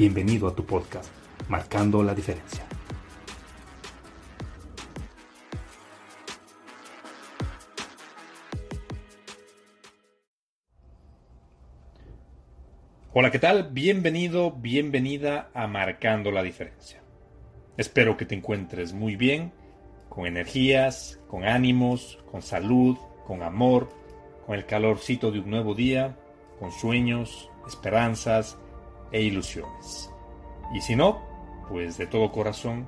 Bienvenido a tu podcast, Marcando la Diferencia. Hola, ¿qué tal? Bienvenido, bienvenida a Marcando la Diferencia. Espero que te encuentres muy bien, con energías, con ánimos, con salud, con amor, con el calorcito de un nuevo día, con sueños, esperanzas, e ilusiones. Y si no, pues de todo corazón,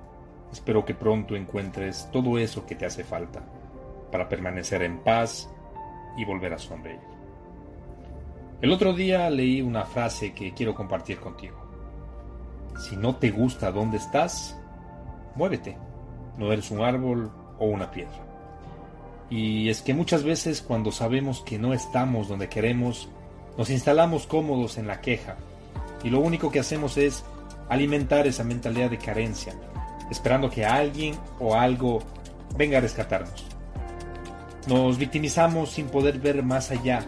espero que pronto encuentres todo eso que te hace falta para permanecer en paz y volver a sonreír. El otro día leí una frase que quiero compartir contigo. Si no te gusta dónde estás, muévete. No eres un árbol o una piedra. Y es que muchas veces cuando sabemos que no estamos donde queremos, nos instalamos cómodos en la queja y lo único que hacemos es alimentar esa mentalidad de carencia, esperando que alguien o algo venga a rescatarnos. Nos victimizamos sin poder ver más allá,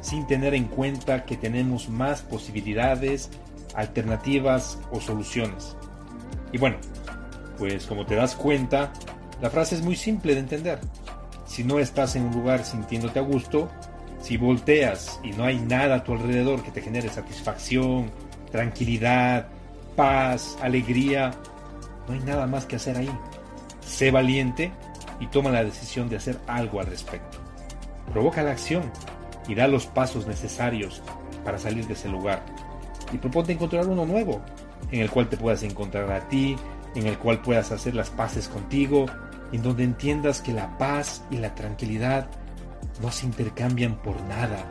sin tener en cuenta que tenemos más posibilidades, alternativas o soluciones. Y bueno, pues como te das cuenta, la frase es muy simple de entender. Si no estás en un lugar sintiéndote a gusto, si volteas y no hay nada a tu alrededor que te genere satisfacción, tranquilidad, paz, alegría, no hay nada más que hacer ahí. Sé valiente y toma la decisión de hacer algo al respecto. Provoca la acción y da los pasos necesarios para salir de ese lugar. Y proponte encontrar uno nuevo, en el cual te puedas encontrar a ti, en el cual puedas hacer las paces contigo, en donde entiendas que la paz y la tranquilidad no se intercambian por nada.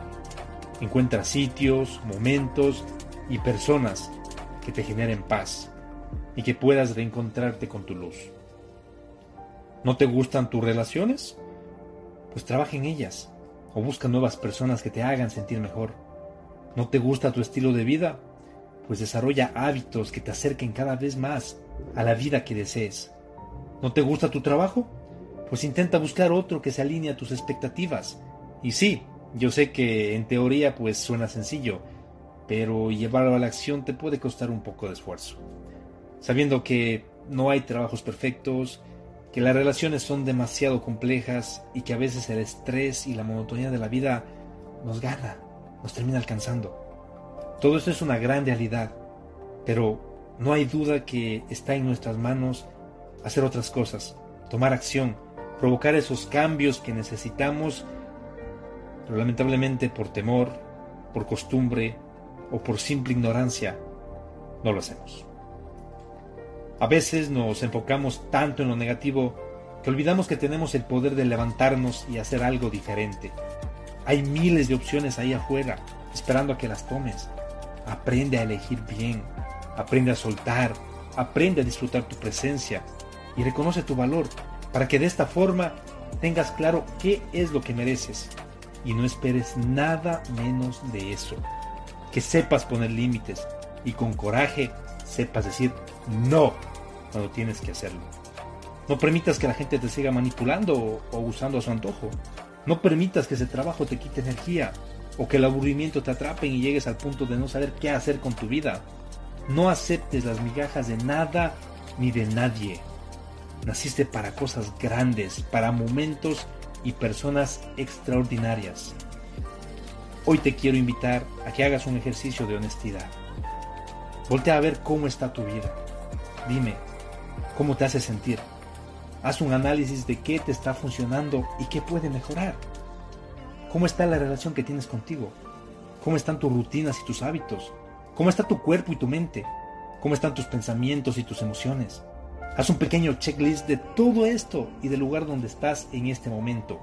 Encuentra sitios, momentos y personas que te generen paz y que puedas reencontrarte con tu luz. ¿No te gustan tus relaciones? Pues trabaja en ellas o busca nuevas personas que te hagan sentir mejor. ¿No te gusta tu estilo de vida? Pues desarrolla hábitos que te acerquen cada vez más a la vida que desees. ¿No te gusta tu trabajo? Pues intenta buscar otro que se alinee a tus expectativas. Y sí, yo sé que en teoría pues suena sencillo, pero llevarlo a la acción te puede costar un poco de esfuerzo. Sabiendo que no hay trabajos perfectos, que las relaciones son demasiado complejas y que a veces el estrés y la monotonía de la vida nos gana, nos termina alcanzando. Todo esto es una gran realidad, pero no hay duda que está en nuestras manos hacer otras cosas, tomar acción, provocar esos cambios que necesitamos, pero lamentablemente por temor, por costumbre o por simple ignorancia, no lo hacemos. A veces nos enfocamos tanto en lo negativo que olvidamos que tenemos el poder de levantarnos y hacer algo diferente. Hay miles de opciones ahí afuera, esperando a que las tomes. Aprende a elegir bien, aprende a soltar, aprende a disfrutar tu presencia y reconoce tu valor para que de esta forma tengas claro qué es lo que mereces y no esperes nada menos de eso. Que sepas poner límites y con coraje sepas decir no cuando tienes que hacerlo. No permitas que la gente te siga manipulando o, usando a su antojo. No permitas que ese trabajo te quite energía o que el aburrimiento te atrape y llegues al punto de no saber qué hacer con tu vida. No aceptes las migajas de nada ni de nadie. Naciste para cosas grandes, para momentos y personas extraordinarias. Hoy te quiero invitar a que hagas un ejercicio de honestidad. Voltea a ver cómo está tu vida. Dime, ¿Cómo te hace sentir? Haz un análisis de qué te está funcionando y qué puede mejorar. ¿Cómo está la relación que tienes contigo? ¿Cómo están tus rutinas y tus hábitos? ¿Cómo está tu cuerpo y tu mente? ¿Cómo están tus pensamientos y tus emociones? Haz un pequeño checklist de todo esto y del lugar donde estás en este momento.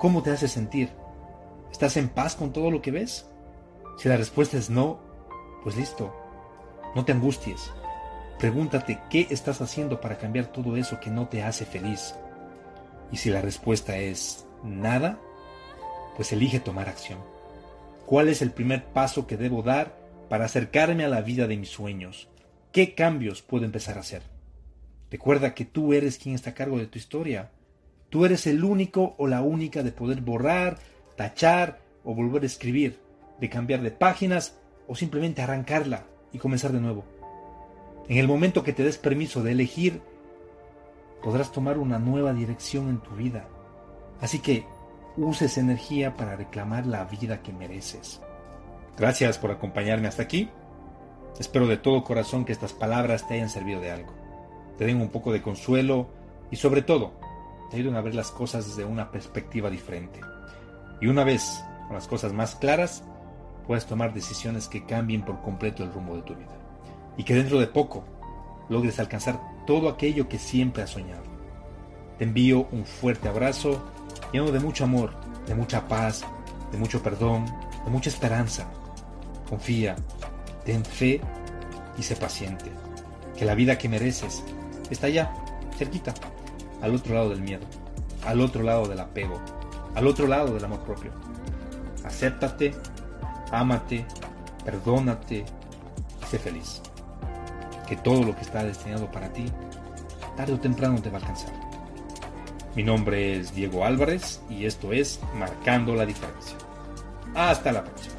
¿Cómo te hace sentir? ¿Estás en paz con todo lo que ves? Si la respuesta es no, pues listo. No te angusties. Pregúntate qué estás haciendo para cambiar todo eso que no te hace feliz. Y si la respuesta es nada, pues elige tomar acción. ¿Cuál es el primer paso que debo dar para acercarme a la vida de mis sueños? ¿Qué cambios puedo empezar a hacer? Recuerda que tú eres quien está a cargo de tu historia. Tú eres el único o la única de poder borrar, tachar o volver a escribir, de cambiar de páginas o simplemente arrancarla y comenzar de nuevo. En el momento que te des permiso de elegir, podrás tomar una nueva dirección en tu vida. Así que uses energía para reclamar la vida que mereces. Gracias por acompañarme hasta aquí. Espero de todo corazón que estas palabras te hayan servido de algo, te den un poco de consuelo y sobre todo te ayuden a ver las cosas desde una perspectiva diferente. Y una vez con las cosas más claras, puedes tomar decisiones que cambien por completo el rumbo de tu vida. Y que dentro de poco logres alcanzar todo aquello que siempre has soñado. Te envío un fuerte abrazo lleno de mucho amor, de mucha paz, de mucho perdón, de mucha esperanza. Confía, ten fe y sé paciente, que la vida que mereces está allá, cerquita, al otro lado del miedo, al otro lado del apego, al otro lado del amor propio. Acéptate, ámate, perdónate y sé feliz. Que todo lo que está destinado para ti, tarde o temprano te va a alcanzar. Mi nombre es Diego Álvarez y esto es Marcando la Diferencia. Hasta la próxima.